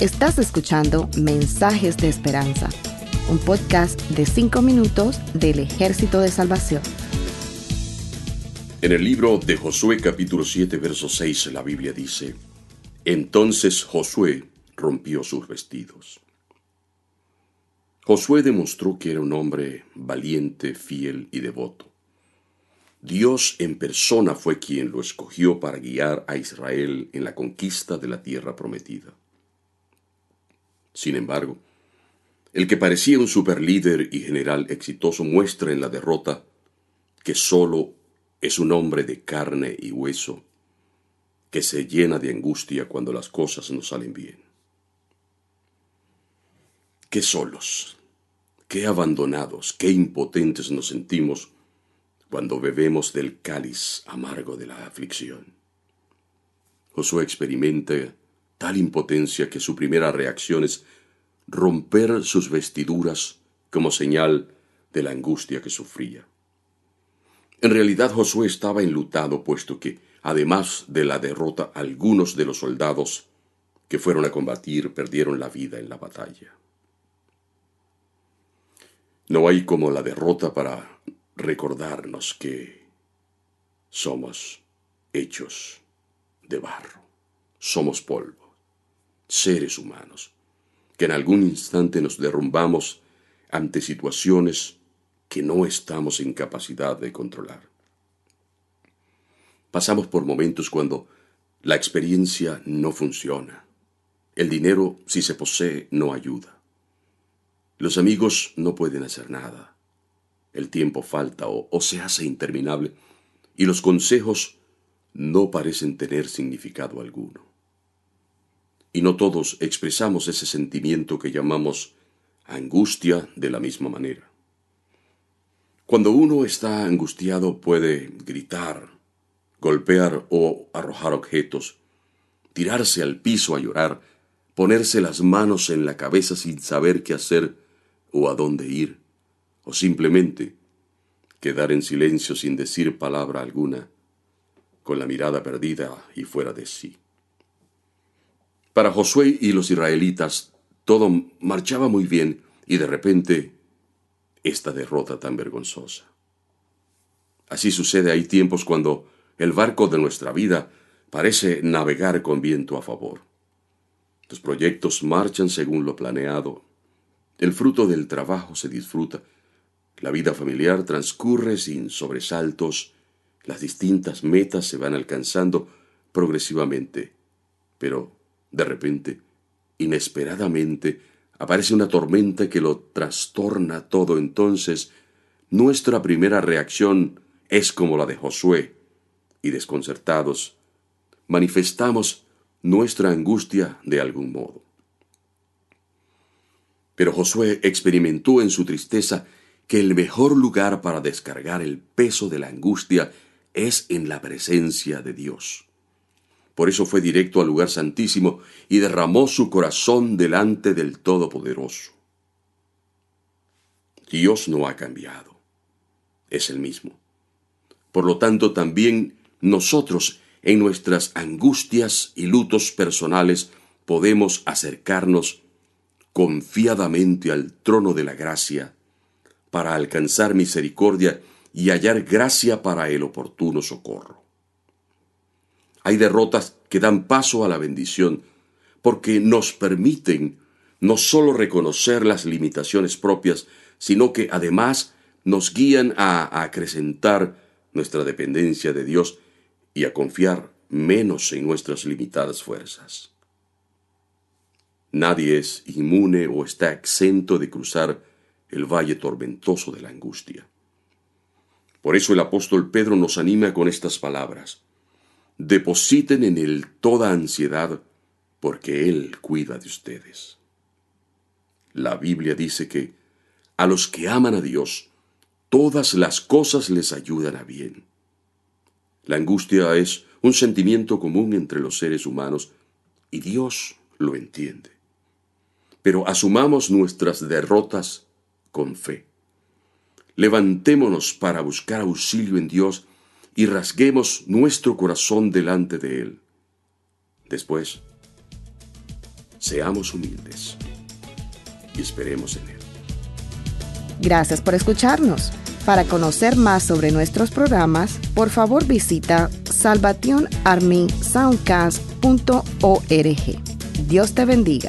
Estás escuchando Mensajes de Esperanza, un podcast de 5 minutos del Ejército de Salvación. En el libro de Josué capítulo 7 verso 6 la Biblia dice, Entonces Josué rompió sus vestidos. Josué demostró que era un hombre valiente, fiel y devoto. Dios en persona fue quien lo escogió para guiar a Israel en la conquista de la tierra prometida. Sin embargo, el que parecía un superlíder y general exitoso muestra en la derrota que solo es un hombre de carne y hueso que se llena de angustia cuando las cosas no salen bien. Qué solos, qué abandonados, qué impotentes nos sentimos cuando bebemos del cáliz amargo de la aflicción. Josué experimenta impotencia que su primera reacción es romper sus vestiduras como señal de la angustia que sufría. En realidad Josué estaba enlutado puesto que, además de la derrota, algunos de los soldados que fueron a combatir perdieron la vida en la batalla. No hay como la derrota para recordarnos que somos hechos de barro, somos polvo seres humanos, que en algún instante nos derrumbamos ante situaciones que no estamos en capacidad de controlar. Pasamos por momentos cuando la experiencia no funciona. El dinero, si se posee, no ayuda. Los amigos no pueden hacer nada. El tiempo falta o, se hace interminable y los consejos no parecen tener significado alguno y no todos expresamos ese sentimiento que llamamos angustia de la misma manera. Cuando uno está angustiado puede gritar, golpear o arrojar objetos, tirarse al piso a llorar, ponerse las manos en la cabeza sin saber qué hacer o a dónde ir, o simplemente quedar en silencio sin decir palabra alguna, con la mirada perdida y fuera de sí. Para Josué y los israelitas todo marchaba muy bien y de repente esta derrota tan vergonzosa. Así sucede, hay tiempos cuando el barco de nuestra vida parece navegar con viento a favor. Los proyectos marchan según lo planeado. El fruto del trabajo se disfruta. La vida familiar transcurre sin sobresaltos. Las distintas metas se van alcanzando progresivamente. Pero de repente, inesperadamente, aparece una tormenta que lo trastorna todo. Entonces, nuestra primera reacción es como la de Josué, y desconcertados, manifestamos nuestra angustia de algún modo. Pero Josué experimentó en su tristeza que el mejor lugar para descargar el peso de la angustia es en la presencia de Dios. Por eso fue directo al lugar santísimo y derramó su corazón delante del Todopoderoso. Dios no ha cambiado. Es el mismo. Por lo tanto, también nosotros, en nuestras angustias y lutos personales, podemos acercarnos confiadamente al trono de la gracia para alcanzar misericordia y hallar gracia para el oportuno socorro. Hay derrotas que dan paso a la bendición porque nos permiten no solo reconocer las limitaciones propias, sino que además nos guían a acrecentar nuestra dependencia de Dios y a confiar menos en nuestras limitadas fuerzas. Nadie es inmune o está exento de cruzar el valle tormentoso de la angustia. Por eso el apóstol Pedro nos anima con estas palabras depositen en Él toda ansiedad, porque Él cuida de ustedes. La Biblia dice que a los que aman a Dios, todas las cosas les ayudan a bien. La angustia es un sentimiento común entre los seres humanos y Dios lo entiende. Pero asumamos nuestras derrotas con fe. Levantémonos para buscar auxilio en Dios y rasguemos nuestro corazón delante de Él. Después, Seamos humildes y esperemos en Él. Gracias por escucharnos. Para conocer más sobre nuestros programas, por favor visita salvationarmysoundcast.org. Dios te bendiga.